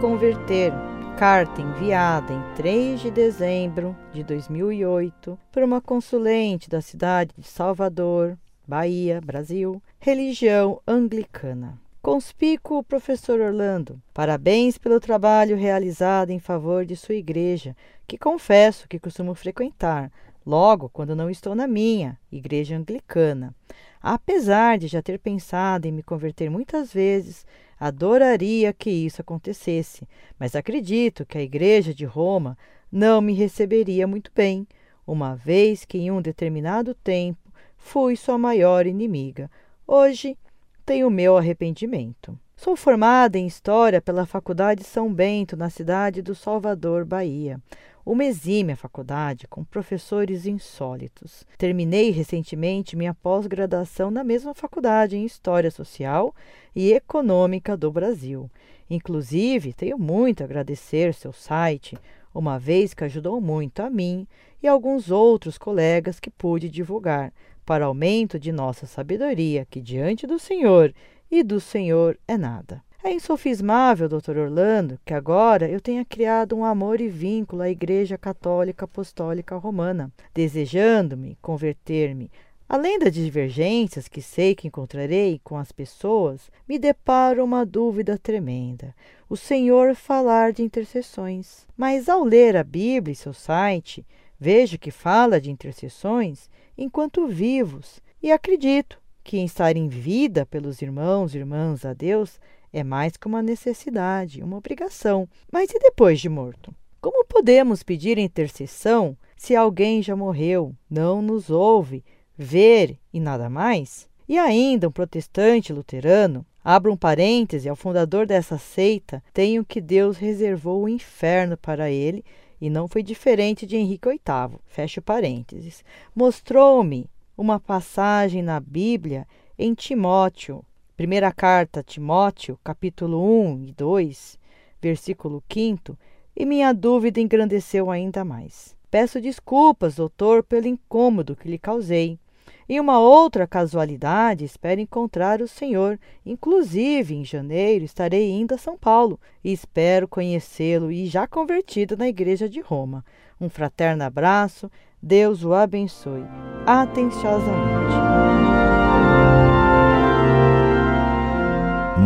converter. Carta enviada em 3 de dezembro de 2008 por uma consulente da cidade de Salvador, Bahia, Brasil, religião anglicana. Conspícuo professor Orlando, parabéns pelo trabalho realizado em favor de sua igreja, que confesso que costumo frequentar, logo quando não estou na minha, igreja anglicana. Apesar de já ter pensado em me converter muitas vezes, adoraria que isso acontecesse, mas acredito que a igreja de Roma não me receberia muito bem, uma vez que em um determinado tempo fui sua maior inimiga. Hoje tenho meu arrependimento. Sou formada em História pela Faculdade São Bento, na cidade do Salvador, Bahia. Uma exímia faculdade com professores insólitos. Terminei recentemente minha pós-graduação na mesma faculdade em História Social e Econômica do Brasil. Inclusive, tenho muito a agradecer seu site, uma vez que ajudou muito a mim e alguns outros colegas que pude divulgar, para aumento de nossa sabedoria, que diante do Senhor e do Senhor é nada. É insofismável, doutor Orlando, que agora eu tenha criado um amor e vínculo à Igreja Católica Apostólica Romana, desejando-me converter-me. Além das divergências que sei que encontrarei com as pessoas, me deparo uma dúvida tremenda. O Senhor falar de intercessões. Mas ao ler a Bíblia e seu site, vejo que fala de intercessões enquanto vivos, e acredito que em estar em vida pelos irmãos e irmãs a Deus é mais que uma necessidade, uma obrigação. Mas e depois de morto? Como podemos pedir intercessão se alguém já morreu, não nos ouve, ver e nada mais? E ainda um protestante luterano, abro um parêntese, ao fundador dessa seita, tenho que Deus reservou o inferno para ele e não foi diferente de Henrique VIII. Fecho parênteses. Mostrou-me uma passagem na Bíblia em Timóteo, primeira carta Timóteo, capítulo 1 e 2, versículo 5, e minha dúvida engrandeceu ainda mais. Peço desculpas, doutor, pelo incômodo que lhe causei. Em uma outra casualidade, espero encontrar o Senhor. Inclusive, em janeiro, estarei indo a São Paulo e espero conhecê-lo e já convertido na Igreja de Roma. Um fraterno abraço. Deus o abençoe. Atenciosamente.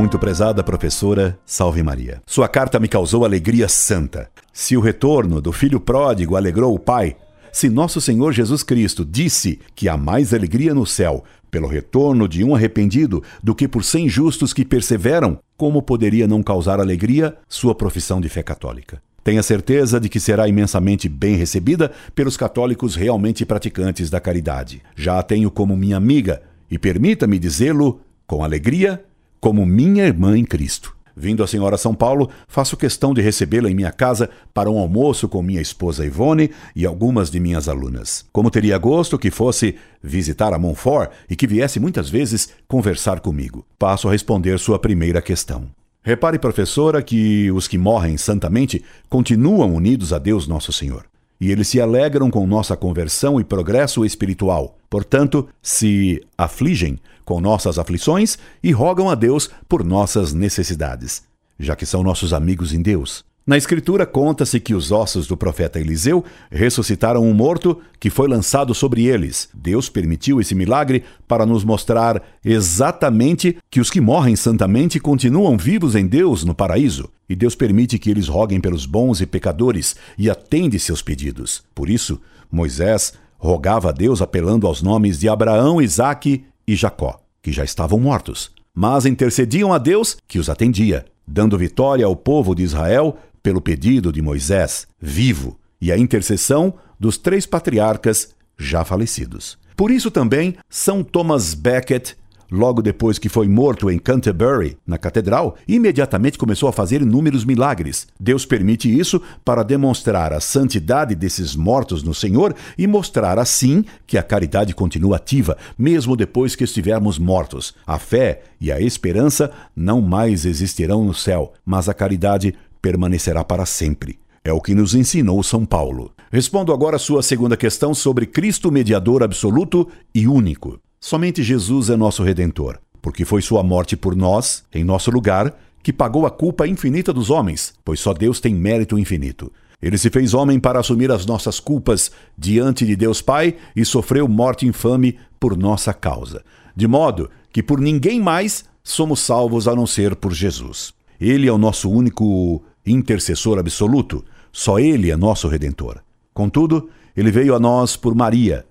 Muito prezada professora, salve Maria. Sua carta me causou alegria santa. Se o retorno do filho pródigo alegrou o pai, se nosso Senhor Jesus Cristo disse que há mais alegria no céu pelo retorno de um arrependido do que por cem justos que perseveram, como poderia não causar alegria sua profissão de fé católica? Tenha certeza de que será imensamente bem recebida pelos católicos realmente praticantes da caridade. Já a tenho como minha amiga e permita-me dizê-lo com alegria, como minha irmã em Cristo. Vindo a senhora São Paulo, faço questão de recebê-la em minha casa para um almoço com minha esposa Ivone e algumas de minhas alunas. Como teria gosto que fosse visitar a Montfort e que viesse muitas vezes conversar comigo. Passo a responder sua primeira questão. Repare, professora, que os que morrem santamente continuam unidos a Deus Nosso Senhor. E eles se alegram com nossa conversão e progresso espiritual. Portanto, se afligem com nossas aflições e rogam a Deus por nossas necessidades, já que são nossos amigos em Deus. Na Escritura conta-se que os ossos do profeta Eliseu ressuscitaram um morto que foi lançado sobre eles. Deus permitiu esse milagre para nos mostrar exatamente que os que morrem santamente continuam vivos em Deus no paraíso. E Deus permite que eles roguem pelos bons e pecadores e atende seus pedidos. Por isso, Moisés rogava a Deus apelando aos nomes de Abraão, Isaque e Jacó, que já estavam mortos, mas intercediam a Deus, que os atendia, dando vitória ao povo de Israel pelo pedido de Moisés, vivo, e a intercessão dos três patriarcas já falecidos. Por isso também São Thomas Becket Logo depois que foi morto em Canterbury, na catedral, imediatamente começou a fazer inúmeros milagres. Deus permite isso para demonstrar a santidade desses mortos no Senhor e mostrar assim que a caridade continua ativa, mesmo depois que estivermos mortos. A fé e a esperança não mais existirão no céu, mas a caridade permanecerá para sempre. É o que nos ensinou São Paulo. Respondo agora a sua segunda questão sobre Cristo mediador absoluto e único. Somente Jesus é nosso redentor, porque foi sua morte por nós, em nosso lugar, que pagou a culpa infinita dos homens, pois só Deus tem mérito infinito. Ele se fez homem para assumir as nossas culpas diante de Deus Pai e sofreu morte infame por nossa causa, de modo que por ninguém mais somos salvos a não ser por Jesus. Ele é o nosso único intercessor absoluto, só ele é nosso redentor. Contudo, ele veio a nós por Maria,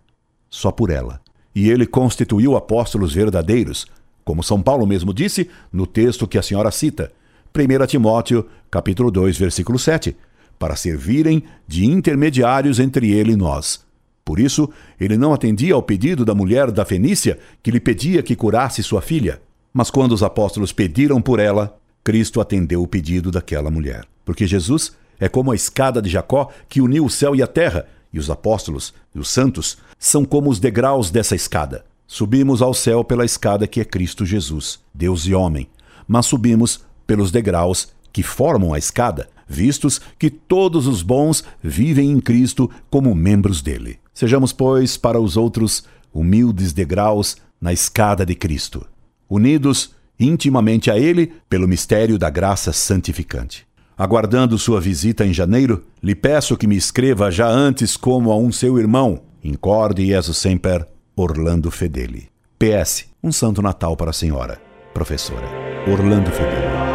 só por ela. E ele constituiu apóstolos verdadeiros, como São Paulo mesmo disse no texto que a senhora cita, 1 Timóteo, capítulo 2, versículo 7, para servirem de intermediários entre ele e nós. Por isso, ele não atendia ao pedido da mulher da Fenícia que lhe pedia que curasse sua filha. Mas quando os apóstolos pediram por ela, Cristo atendeu o pedido daquela mulher. Porque Jesus é como a escada de Jacó que uniu o céu e a terra, e os apóstolos e os santos são como os degraus dessa escada. Subimos ao céu pela escada que é Cristo Jesus, Deus e homem, mas subimos pelos degraus que formam a escada, vistos que todos os bons vivem em Cristo como membros dele. Sejamos, pois, para os outros humildes degraus na escada de Cristo, unidos intimamente a Ele pelo mistério da graça santificante. Aguardando sua visita em janeiro, lhe peço que me escreva já antes como a um seu irmão. Incorde Jesus Semper, Orlando Fedeli. PS. Um Santo Natal para a senhora, professora. Orlando Fedeli.